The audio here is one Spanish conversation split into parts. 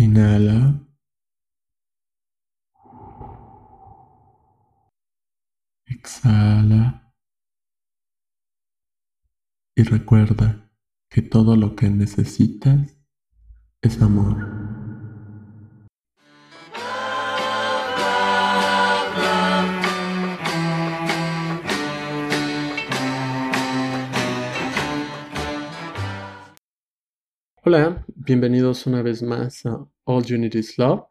Inhala. Exhala. Y recuerda que todo lo que necesitas es amor. Hola, bienvenidos una vez más a All Unity's Love.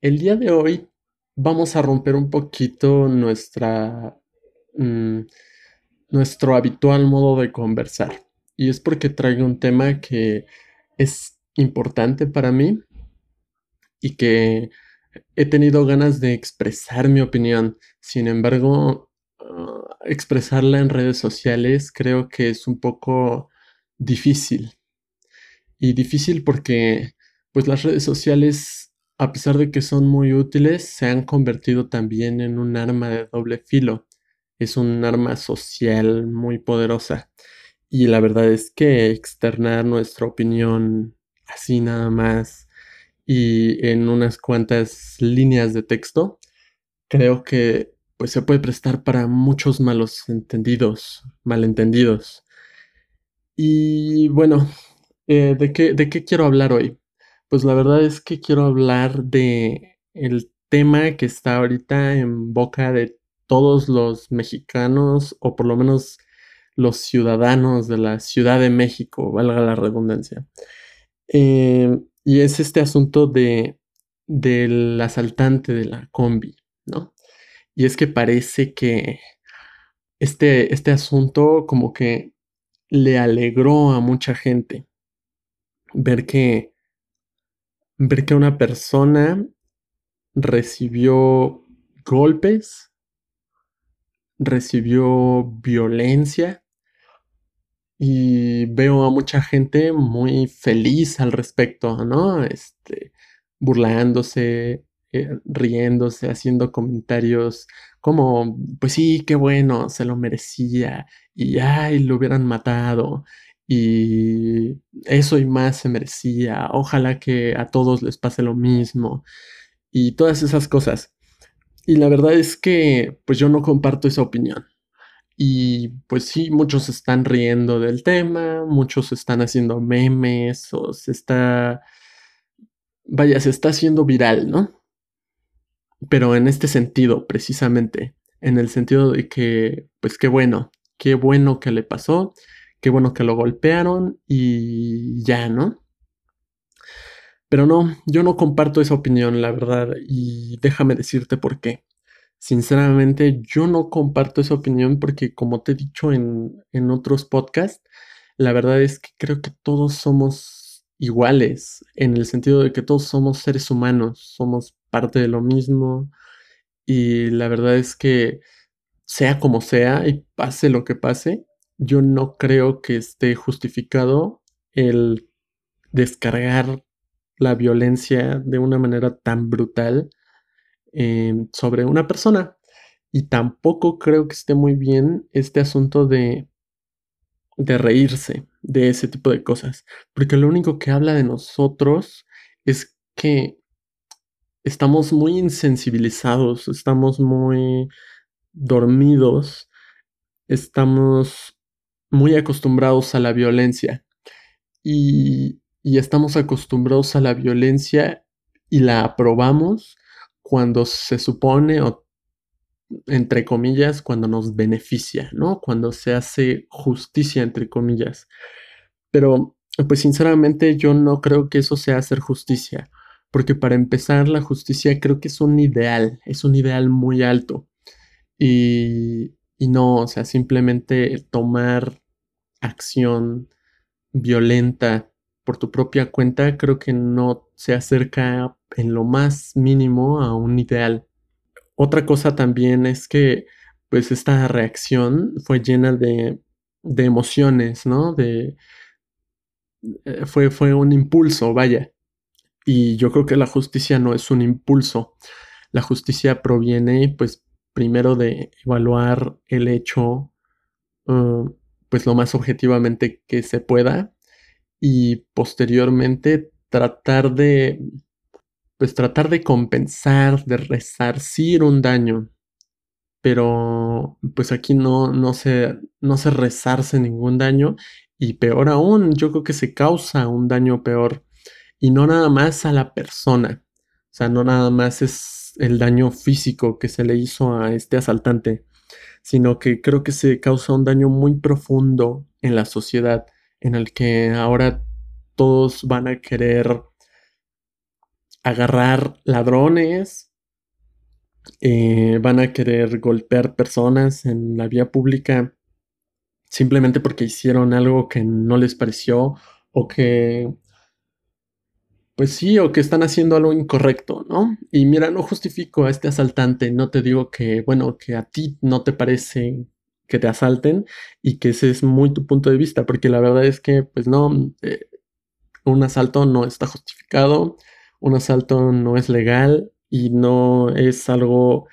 El día de hoy vamos a romper un poquito nuestra, mm, nuestro habitual modo de conversar. Y es porque traigo un tema que es importante para mí y que he tenido ganas de expresar mi opinión. Sin embargo, ah, expresarla en redes sociales creo que es un poco difícil y difícil porque pues las redes sociales, a pesar de que son muy útiles, se han convertido también en un arma de doble filo. Es un arma social muy poderosa. Y la verdad es que externar nuestra opinión así nada más y en unas cuantas líneas de texto, creo que pues se puede prestar para muchos malos entendidos, malentendidos. Y bueno, eh, ¿de qué, ¿de qué quiero hablar hoy? Pues la verdad es que quiero hablar de el tema que está ahorita en boca de todos los mexicanos, o por lo menos los ciudadanos de la Ciudad de México, valga la redundancia. Eh, y es este asunto de del asaltante de la combi, ¿no? Y es que parece que este, este asunto como que le alegró a mucha gente ver que, ver que una persona recibió golpes, recibió violencia y veo a mucha gente muy feliz al respecto, ¿no? Este, burlándose, eh, riéndose, haciendo comentarios como, pues sí, qué bueno, se lo merecía y ay, lo hubieran matado y eso y más se merecía. Ojalá que a todos les pase lo mismo y todas esas cosas. Y la verdad es que pues yo no comparto esa opinión. Y pues sí, muchos están riendo del tema, muchos están haciendo memes o se está, vaya, se está haciendo viral, ¿no? Pero en este sentido, precisamente, en el sentido de que, pues qué bueno, qué bueno que le pasó qué bueno que lo golpearon y ya, ¿no? Pero no, yo no comparto esa opinión, la verdad, y déjame decirte por qué. Sinceramente, yo no comparto esa opinión porque, como te he dicho en, en otros podcasts, la verdad es que creo que todos somos iguales, en el sentido de que todos somos seres humanos, somos parte de lo mismo, y la verdad es que sea como sea y pase lo que pase, yo no creo que esté justificado el descargar la violencia de una manera tan brutal em, sobre una persona. Y tampoco creo que esté muy bien este asunto de, de reírse de ese tipo de cosas. Porque lo único que habla de nosotros es que estamos muy insensibilizados, estamos muy dormidos, estamos muy acostumbrados a la violencia y, estamos acostumbrados a la violencia y la aprobamos cuando se supone o entre comillas, cuando nos beneficia, ¿no? Cuando se hace justicia, entre comillas. Pero, pues sinceramente yo no creo que eso sea hacer justicia, porque para empezar la justicia creo que es un ideal, es un ideal muy alto. Y, y no, o sea, simplemente tomar acción violenta por tu propia cuenta, creo que no se acerca en lo más mínimo a un ideal. Otra cosa también es que pues esta reacción fue llena de, de emociones, ¿no? De, eh, fue, fue un impulso, vaya. Y yo creo que la justicia no es un impulso. La justicia proviene, pues, primero de evaluar el hecho, uh, pues lo más objetivamente que se pueda y posteriormente tratar de pues tratar de compensar, de resarcir un daño. Pero pues aquí no, no, se, no se resarce ningún daño y peor aún, yo creo que se causa un daño peor y no nada más a la persona. O sea, no nada más es el daño físico que se le hizo a este asaltante, sino que creo que se causa un daño muy profundo en la sociedad, en el que ahora todos van a querer agarrar ladrones, eh, van a querer golpear personas en la vía pública simplemente porque hicieron algo que no les pareció o que pues sí, o que están haciendo algo incorrecto, ¿no? Y mira, no justifico a este asaltante, no te digo que, bueno, que a ti no te parece que te asalten y que ese es muy tu punto de vista, porque la verdad es que, pues no, eh, un asalto no está justificado, un asalto no es legal y no es algo,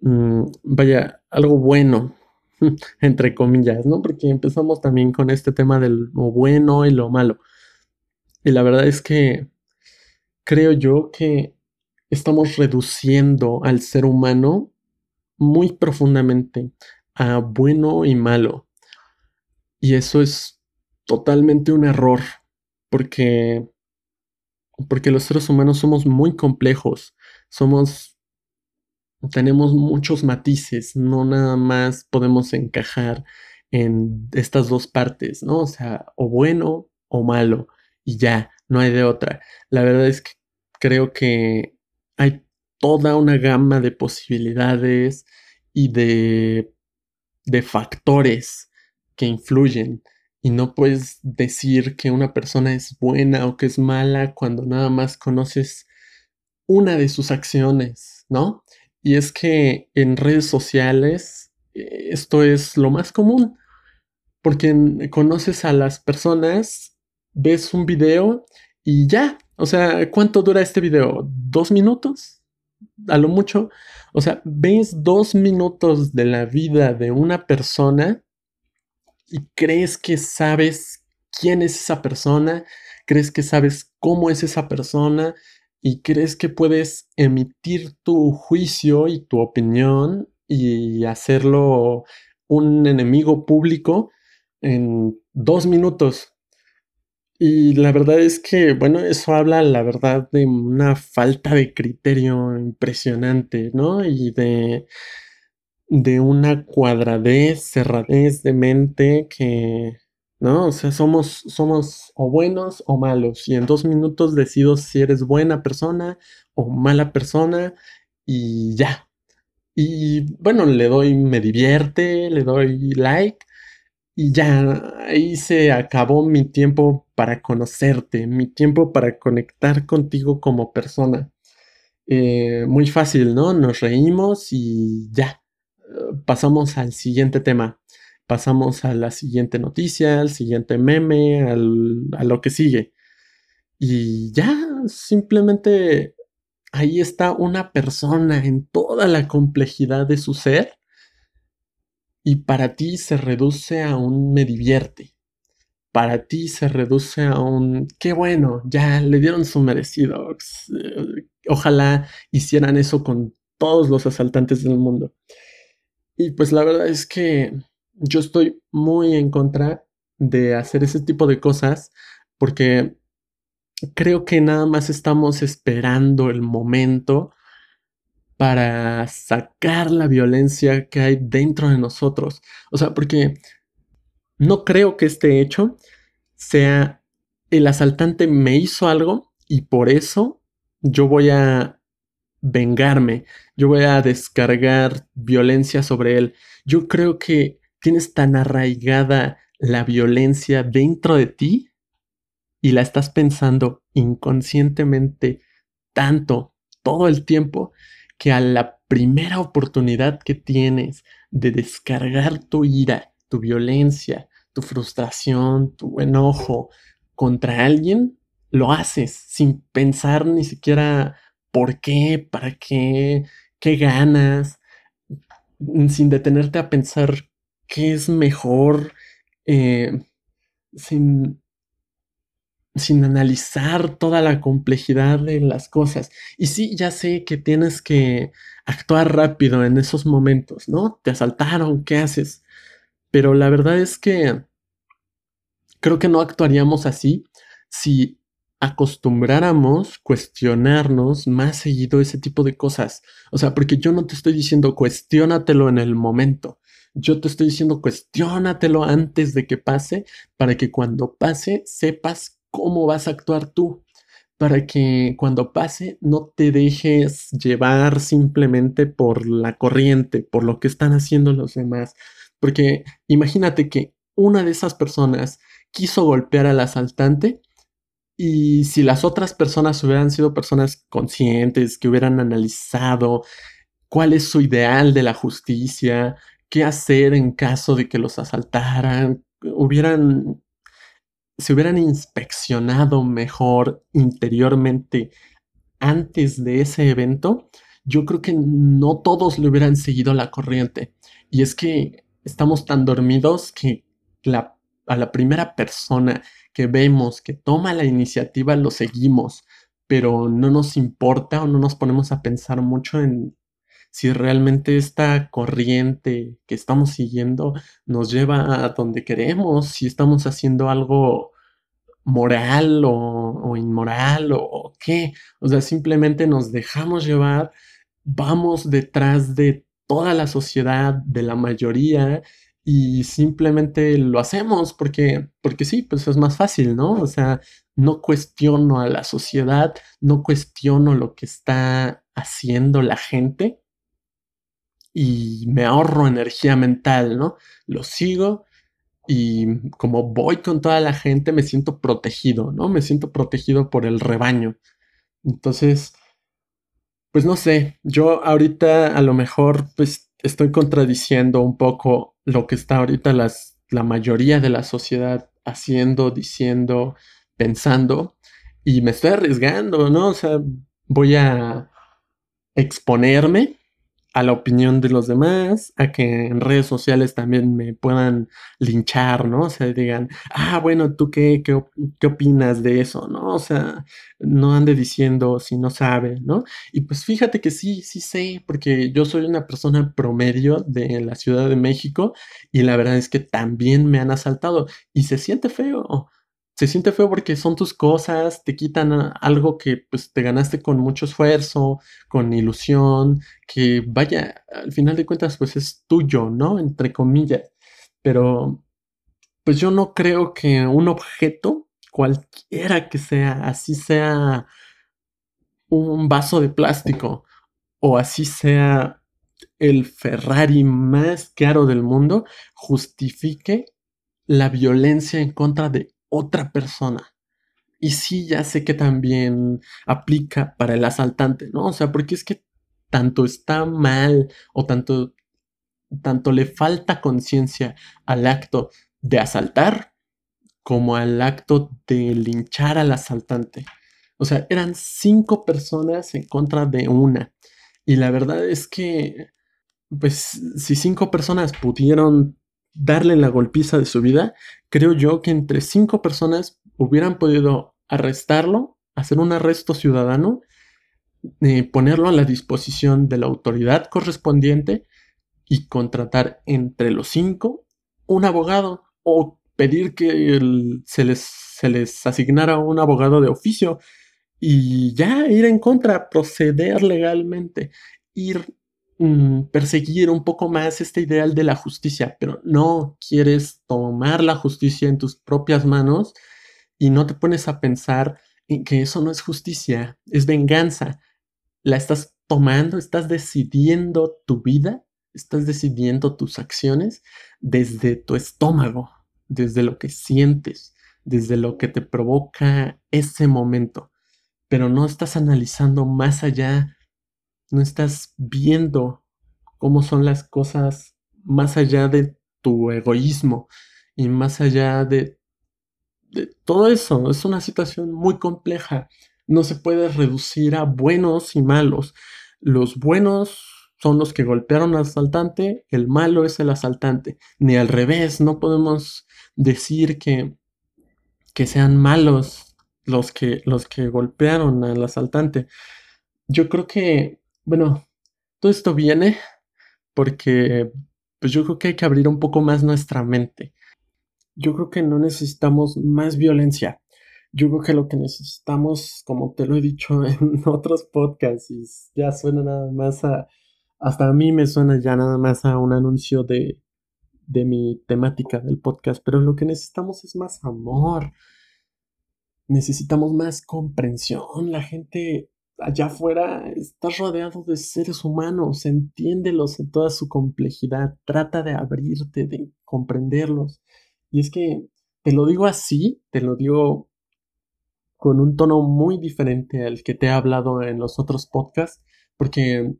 mm, vaya, algo bueno, entre comillas, ¿no? Porque empezamos también con este tema de lo bueno y lo malo. Y la verdad es que creo yo que estamos reduciendo al ser humano muy profundamente a bueno y malo. Y eso es totalmente un error, porque, porque los seres humanos somos muy complejos, somos, tenemos muchos matices, no nada más podemos encajar en estas dos partes, ¿no? O sea, o bueno o malo, y ya no hay de otra. La verdad es que creo que hay toda una gama de posibilidades y de, de factores que influyen. Y no puedes decir que una persona es buena o que es mala cuando nada más conoces una de sus acciones, ¿no? Y es que en redes sociales eh, esto es lo más común, porque conoces a las personas, ves un video y ya, o sea, ¿cuánto dura este video? ¿Dos minutos? A lo mucho. O sea, ves dos minutos de la vida de una persona y crees que sabes quién es esa persona, crees que sabes cómo es esa persona y crees que puedes emitir tu juicio y tu opinión y hacerlo un enemigo público en dos minutos. Y la verdad es que, bueno, eso habla, la verdad, de una falta de criterio impresionante, ¿no? Y de, de una cuadradez, cerradez de mente que, ¿no? O sea, somos, somos o buenos o malos. Y en dos minutos decido si eres buena persona o mala persona y ya. Y bueno, le doy, me divierte, le doy like y ya ahí se acabó mi tiempo para conocerte, mi tiempo para conectar contigo como persona. Eh, muy fácil, ¿no? Nos reímos y ya. Pasamos al siguiente tema. Pasamos a la siguiente noticia, al siguiente meme, a lo que sigue. Y ya, simplemente ahí está una persona en toda la complejidad de su ser y para ti se reduce a un me divierte. Para ti se reduce a un qué bueno, ya le dieron su merecido. Eh, ojalá hicieran eso con todos los asaltantes del mundo. Y pues la verdad es que yo estoy muy en contra de hacer ese tipo de cosas porque creo que nada más estamos esperando el momento para sacar la violencia que hay dentro de nosotros. O sea, porque no creo que este hecho sea el asaltante me hizo algo y por eso yo voy a vengarme, yo voy a descargar violencia sobre él. Yo creo que tienes tan arraigada la violencia dentro de ti y la estás pensando inconscientemente tanto todo el tiempo que a la primera oportunidad que tienes de descargar tu ira, tu violencia, tu frustración, tu enojo contra alguien, lo haces sin pensar ni siquiera por qué, para qué, qué ganas, sin detenerte a pensar qué es mejor, eh, sin, sin analizar toda la complejidad de las cosas. Y sí, ya sé que tienes que actuar rápido en esos momentos, ¿no? Te asaltaron, ¿qué haces? Pero la verdad es que creo que no actuaríamos así si acostumbráramos cuestionarnos más seguido ese tipo de cosas. O sea, porque yo no te estoy diciendo cuestiónatelo en el momento. Yo te estoy diciendo cuestiónatelo antes de que pase para que cuando pase sepas cómo vas a actuar tú. Para que cuando pase no te dejes llevar simplemente por la corriente, por lo que están haciendo los demás. Porque imagínate que una de esas personas quiso golpear al asaltante y si las otras personas hubieran sido personas conscientes, que hubieran analizado cuál es su ideal de la justicia, qué hacer en caso de que los asaltaran, hubieran, se hubieran inspeccionado mejor interiormente antes de ese evento, yo creo que no todos le hubieran seguido la corriente. Y es que estamos tan dormidos que a la primera persona que vemos que toma la iniciativa lo seguimos, pero no nos importa o no nos ponemos a pensar mucho en si realmente esta corriente que estamos siguiendo nos lleva a donde queremos, si estamos haciendo algo moral o, inmoral o, o, qué. O sea, simplemente nos dejamos llevar, vamos detrás de toda la sociedad, de la mayoría, y simplemente lo hacemos porque, porque sí, pues es más fácil, ¿no? O sea, no cuestiono a la sociedad, no cuestiono lo que está haciendo la gente y me ahorro energía mental, ¿no? Lo sigo y como voy con toda la gente me siento protegido, ¿no? Me siento protegido por el rebaño. Entonces, pues no sé, yo ahorita a lo mejor pues estoy contradiciendo un poco lo que está ahorita las, la mayoría de la sociedad haciendo, diciendo, pensando, y me estoy arriesgando, ¿no? O sea, voy a exponerme a la opinión de los demás, a que en redes sociales también me puedan linchar, ¿no? O sea, digan, ah, bueno, ¿tú qué, qué, opinas de eso, no? O sea, no ande diciendo si no sabe, ¿no? Y pues fíjate que sí, sí sé, porque yo soy una persona promedio de la Ciudad de México y la verdad es que también me han asaltado y se siente feo se siente feo porque son tus cosas, te quitan algo que pues te ganaste con mucho esfuerzo, con ilusión, que vaya, al final de cuentas pues es tuyo, ¿no? Entre comillas. Pero pues yo no creo que un objeto, cualquiera que sea, así sea un vaso de plástico o así sea el Ferrari más caro del mundo, justifique la violencia en contra de otra persona. Y sí, ya sé que también aplica para el asaltante, ¿no? O sea, porque es que tanto está mal o tanto, tanto le falta conciencia al acto de asaltar como al acto de linchar al asaltante. O sea, eran cinco personas en contra de una. Y la verdad es que, pues, si cinco personas pudieron darle la golpiza de su vida, creo yo que entre cinco personas hubieran podido arrestarlo, hacer un arresto ciudadano, eh, ponerlo a la disposición de la autoridad correspondiente y contratar entre los cinco un abogado o pedir que se, les, se les asignara un abogado de oficio y ya ir en contra, proceder legalmente, ir Mm, perseguir un poco más este ideal de la justicia, pero no quieres tomar la justicia en tus propias manos y no te pones a pensar en que eso no es justicia, es venganza. La estás tomando, estás decidiendo tu vida, estás decidiendo tus acciones desde tu estómago, desde lo que sientes, desde lo que te provoca ese momento, pero no estás analizando más allá no estás viendo cómo son las cosas más allá de tu egoísmo y más allá de, todo eso. Es una situación muy compleja. No se puede reducir a buenos y malos. Los buenos son los que golpearon al asaltante, el malo es el asaltante. Ni al revés, no podemos decir que, que sean malos los que, los que golpearon al asaltante. Yo creo que, bueno, todo esto viene porque pues yo creo que hay que abrir un poco más nuestra mente. Yo creo que no necesitamos más violencia. Yo creo que lo que necesitamos, como te lo he dicho en otros podcasts, y ya suena nada más a, hasta a mí me suena ya nada más a un anuncio de, de mi temática del podcast, pero lo que necesitamos es más amor. Necesitamos más comprensión. La gente allá afuera estás rodeado de seres humanos, entiéndelos en toda su complejidad, trata de abrirte, de comprenderlos. Y es que te lo digo así, te lo digo con un tono muy diferente al que te he hablado en los otros podcasts, porque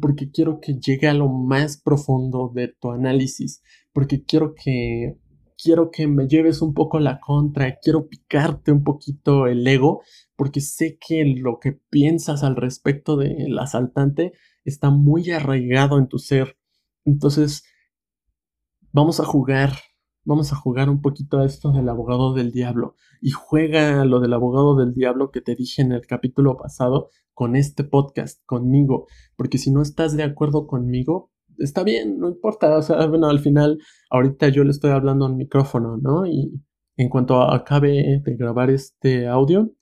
porque quiero que llegue a lo más profundo de tu análisis, porque quiero que quiero que me lleves un poco la contra, quiero picarte un poquito el ego, porque sé que lo que piensas al respecto del asaltante está muy arraigado en tu ser. Entonces, vamos a jugar, vamos a jugar un poquito a esto del abogado del diablo. Y juega lo del abogado del diablo que te dije en el capítulo pasado con este podcast, conmigo, porque si no estás de acuerdo conmigo, está bien, no importa, o sea, bueno, al final, ahorita yo le estoy hablando al micrófono, ¿no? Y en cuanto acabe de grabar este audio,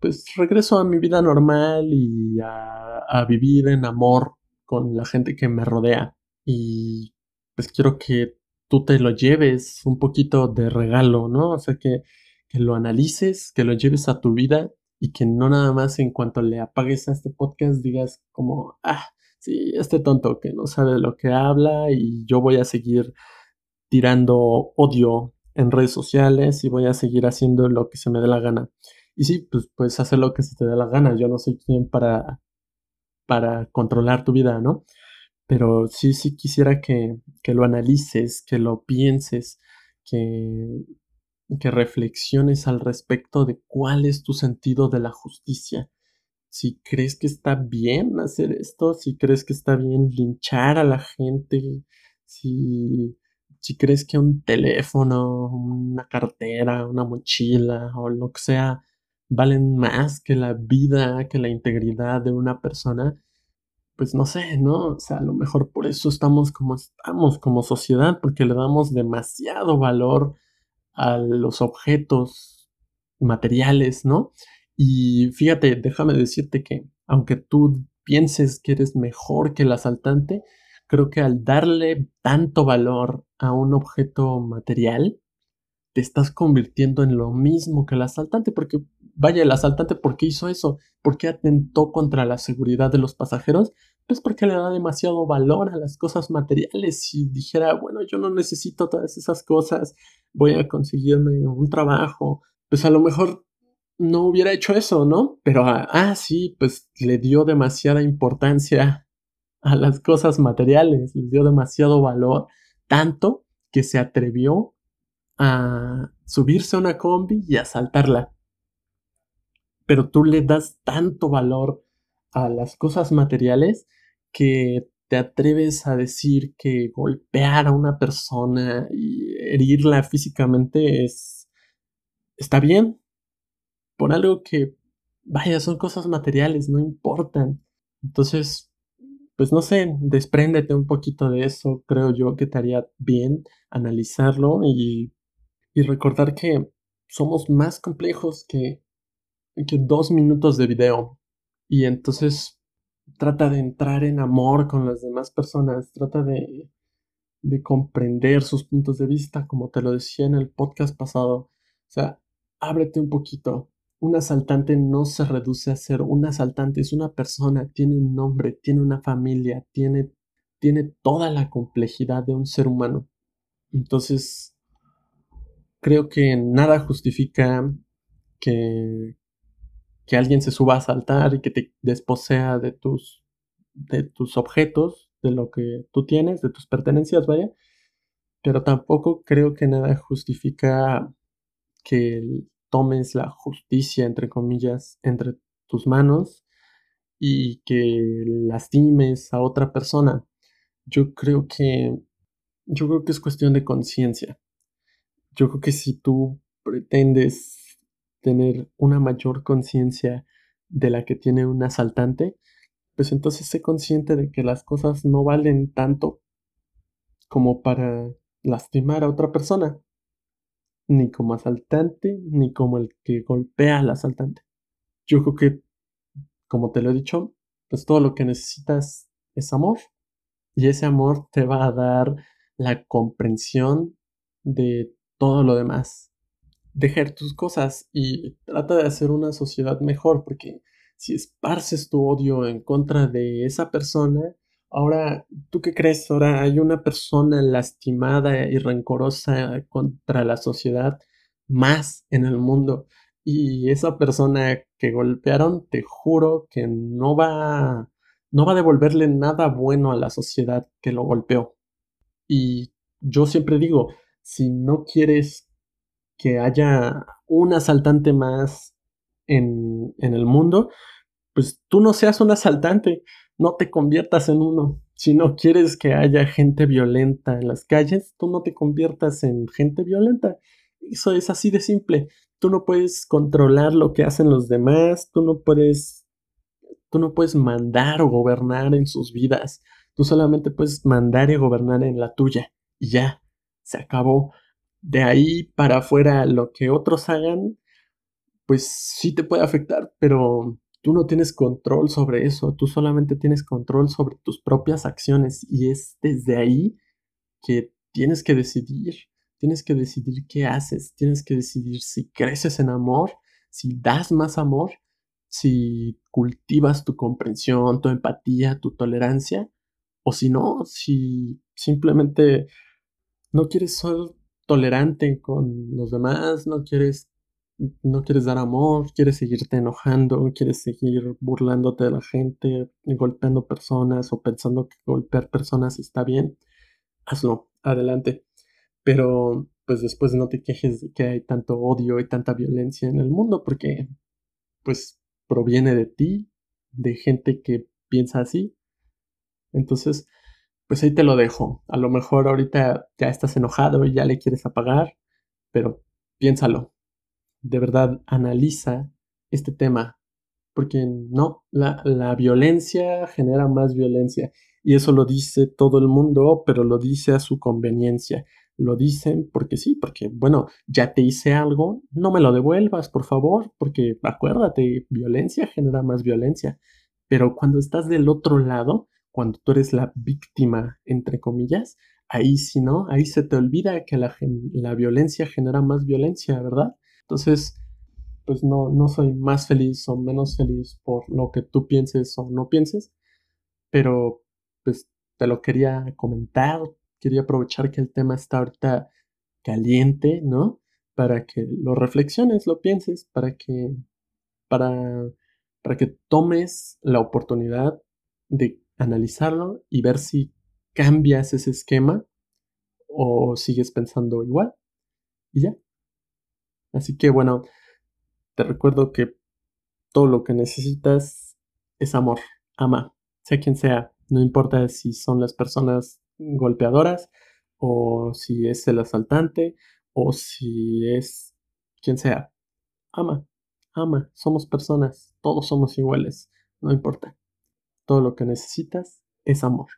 pues regreso a mi vida normal y a, vivir en amor con la gente que me rodea. Y pues quiero que tú te lo lleves un poquito de regalo, ¿no? O sea, que, que lo analices, que lo lleves a tu vida y que no nada más en cuanto le apagues a este podcast digas como, ah, sí, este tonto que no sabe de lo que habla y yo voy a seguir tirando odio en redes sociales y voy a seguir haciendo lo que se me dé la gana. Y sí, pues puedes hacer lo que se te dé la gana. Yo no soy quien para, para controlar tu vida, ¿no? Pero sí, sí quisiera que, que lo analices, que lo pienses, que, que reflexiones al respecto de cuál es tu sentido de la justicia si crees que está bien hacer esto, si crees que está bien linchar a la gente, si, si crees que un teléfono, una cartera, una mochila o lo que sea valen más que la vida, que la integridad de una persona, pues no sé, ¿no? O sea, a lo mejor por eso estamos como estamos como sociedad, porque le damos demasiado valor a los objetos materiales, ¿no? Y fíjate, déjame decirte que aunque tú pienses que eres mejor que el asaltante, creo que al darle tanto valor a un objeto material, te estás convirtiendo en lo mismo que el asaltante, porque vaya, el asaltante, ¿por qué hizo eso? ¿Por qué atentó contra la seguridad de los pasajeros? Pues porque le da demasiado valor a las cosas materiales. Si dijera, bueno, yo no necesito todas esas cosas, voy a conseguirme un trabajo, pues a lo mejor no hubiera hecho eso, ¿no? Pero, ah, ah, sí, pues le dio demasiada importancia a las cosas materiales, le dio demasiado valor, tanto que se atrevió a subirse a una combi y asaltarla. Pero tú le das tanto valor a las cosas materiales que te atreves a decir que golpear a una persona y herirla físicamente es está bien, por algo que, vaya, son cosas materiales, no importan. Entonces, pues no sé, despréndete un poquito de eso, creo yo que te haría bien analizarlo y, y recordar que somos más complejos que, que dos minutos de video. Y entonces trata de entrar en amor con las demás personas, trata de, de comprender sus puntos de vista, como te lo decía en el podcast pasado. O sea, ábrete un poquito, un asaltante no se reduce a ser un asaltante, es una persona, tiene un nombre, tiene una familia, tiene, tiene toda la complejidad de un ser humano. Entonces, creo que nada justifica que, que alguien se suba a asaltar y que te desposea de tus, de tus objetos, de lo que tú tienes, de tus pertenencias, vaya. Pero tampoco creo que nada justifica que el, tomes la justicia, entre comillas, entre tus manos y que lastimes a otra persona. Yo creo que yo creo que es cuestión de conciencia. Yo creo que si tú pretendes tener una mayor conciencia de la que tiene un asaltante, pues entonces sé consciente de que las cosas no valen tanto como para lastimar a otra persona, ni como asaltante, ni como el que golpea al asaltante. Yo creo que, como te lo he dicho, pues todo lo que necesitas es amor, y ese amor te va a dar la comprensión de todo lo demás. Dejar tus cosas y trata de hacer una sociedad mejor, porque si esparces tu odio en contra de esa persona, ahora, ¿tú qué crees? Ahora hay una persona lastimada y rencorosa contra la sociedad más en el mundo. Y esa persona que golpearon, te juro que no va, no va a devolverle nada bueno a la sociedad que lo golpeó. Y yo siempre digo, si no quieres que haya un asaltante más en, en el mundo, pues tú no seas un asaltante, no te conviertas en uno. Si no quieres que haya gente violenta en las calles, tú no te conviertas en gente violenta. Eso es así de simple. Tú no puedes controlar lo que hacen los demás, tú no puedes tú no puedes mandar o gobernar en sus vidas. Tú solamente puedes mandar y gobernar en la tuya. Y ya, se acabó. De ahí para afuera lo que otros hagan, pues sí te puede afectar, pero tú no tienes control sobre eso, tú solamente tienes control sobre tus propias acciones y es desde ahí que tienes que decidir, tienes que decidir qué haces, tienes que decidir si creces en amor, si das más amor, si cultivas tu comprensión, tu empatía, tu tolerancia, o si no, si simplemente no quieres ser tolerante con los demás, no quieres no quieres dar amor, quieres seguirte enojando, quieres seguir burlándote de la gente, golpeando personas o pensando que golpear personas está bien, hazlo, adelante. Pero pues después no te quejes de que hay tanto odio y tanta violencia en el mundo porque pues proviene de ti, de gente que piensa así. Entonces, pues ahí te lo dejo. A lo mejor ahorita ya estás enojado y ya le quieres apagar, pero piénsalo, de verdad analiza este tema, porque no, la, la, violencia genera más violencia y eso lo dice todo el mundo, pero lo dice a su conveniencia. Lo dicen porque sí, porque bueno, ya te hice algo, no me lo devuelvas, por favor, porque acuérdate, violencia genera más violencia. Pero cuando estás del otro lado, cuando tú eres la víctima, entre comillas, ahí sí, ¿no? Ahí se te olvida que la, la violencia genera más violencia, ¿verdad? Entonces, pues no, no soy más feliz o menos feliz por lo que tú pienses o no pienses, pero pues te lo quería comentar, quería aprovechar que el tema está ahorita caliente, ¿no? Para que lo reflexiones, lo pienses, para que, para, para que tomes la oportunidad de analizarlo y ver si cambias ese esquema o sigues pensando igual. Y ya. Así que bueno, te recuerdo que todo lo que necesitas es amor. Ama, sea quien sea. No importa si son las personas golpeadoras o si es el asaltante o si es quien sea. Ama, ama. Somos personas. Todos somos iguales. No importa. Todo lo que necesitas es amor.